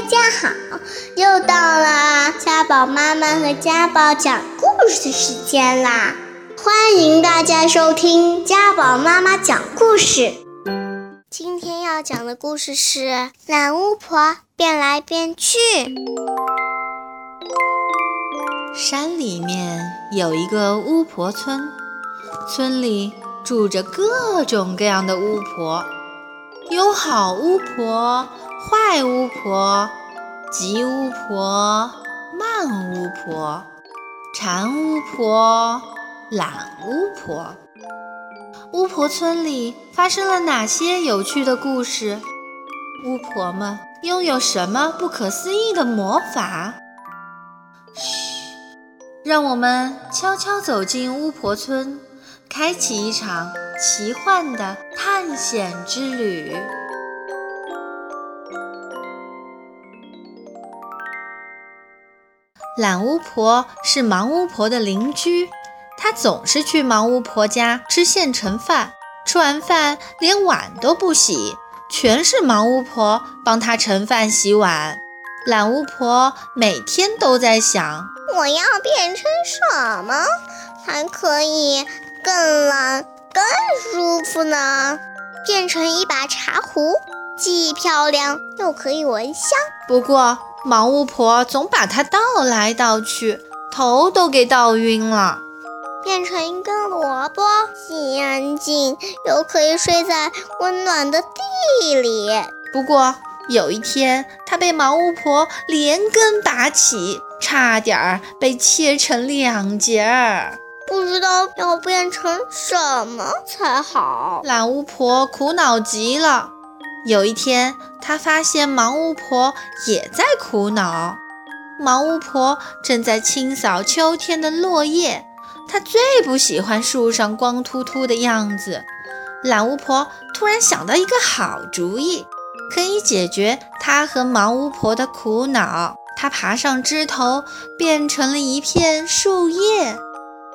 大家好，又到了家宝妈妈和家宝讲故事时间啦！欢迎大家收听家宝妈妈讲故事。今天要讲的故事是《懒巫婆变来变去》。山里面有一个巫婆村，村里住着各种各样的巫婆，有好巫婆。坏巫婆、急巫婆、慢巫婆、馋巫婆、懒巫婆，巫婆村里发生了哪些有趣的故事？巫婆们拥有什么不可思议的魔法？嘘，让我们悄悄走进巫婆村，开启一场奇幻的探险之旅。懒巫婆是忙巫婆的邻居，她总是去忙巫婆家吃现成饭，吃完饭连碗都不洗，全是忙巫婆帮她盛饭洗碗。懒巫婆每天都在想：我要变成什么才可以更懒、更舒服呢？变成一把茶壶，既漂亮又可以闻香。不过。忙巫婆总把它倒来倒去，头都给倒晕了。变成一根萝卜，既安静又可以睡在温暖的地里。不过有一天，它被忙巫婆连根拔起，差点儿被切成两截儿。不知道要变成什么才好。懒巫婆苦恼极了。有一天，他发现盲巫婆也在苦恼。盲巫婆正在清扫秋天的落叶，她最不喜欢树上光秃秃的样子。懒巫婆突然想到一个好主意，可以解决她和盲巫婆的苦恼。她爬上枝头，变成了一片树叶。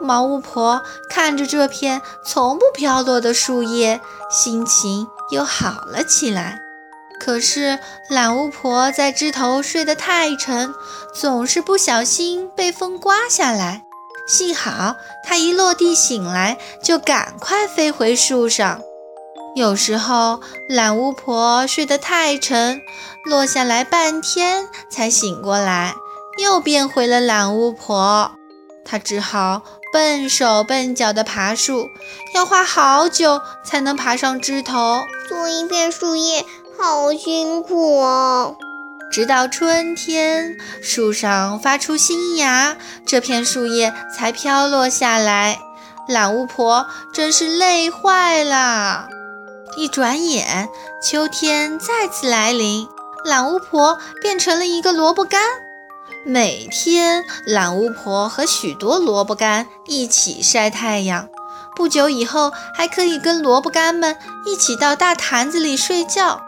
盲巫婆看着这片从不飘落的树叶，心情。又好了起来，可是懒巫婆在枝头睡得太沉，总是不小心被风刮下来。幸好她一落地醒来，就赶快飞回树上。有时候懒巫婆睡得太沉，落下来半天才醒过来，又变回了懒巫婆。她只好。笨手笨脚地爬树，要花好久才能爬上枝头。做一片树叶好辛苦哦。直到春天，树上发出新芽，这片树叶才飘落下来。懒巫婆真是累坏了。一转眼，秋天再次来临，懒巫婆变成了一个萝卜干。每天，懒巫婆和许多萝卜干一起晒太阳。不久以后，还可以跟萝卜干们一起到大坛子里睡觉。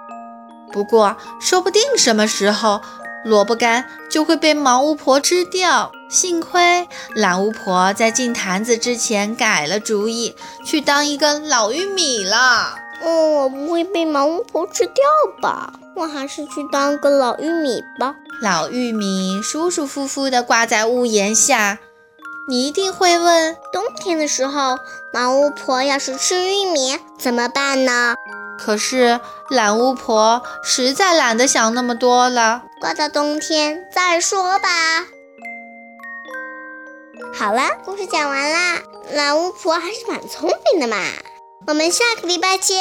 不过，说不定什么时候，萝卜干就会被毛巫婆吃掉。幸亏懒巫婆在进坛子之前改了主意，去当一个老玉米了。嗯，我不会被毛巫婆吃掉吧？我还是去当个老玉米吧。老玉米舒舒服服地挂在屋檐下。你一定会问：冬天的时候，懒巫婆要是吃玉米怎么办呢？可是懒巫婆实在懒得想那么多了。挂到冬天再说吧。好了，故事讲完啦。懒巫婆还是蛮聪明的嘛。我们下个礼拜见。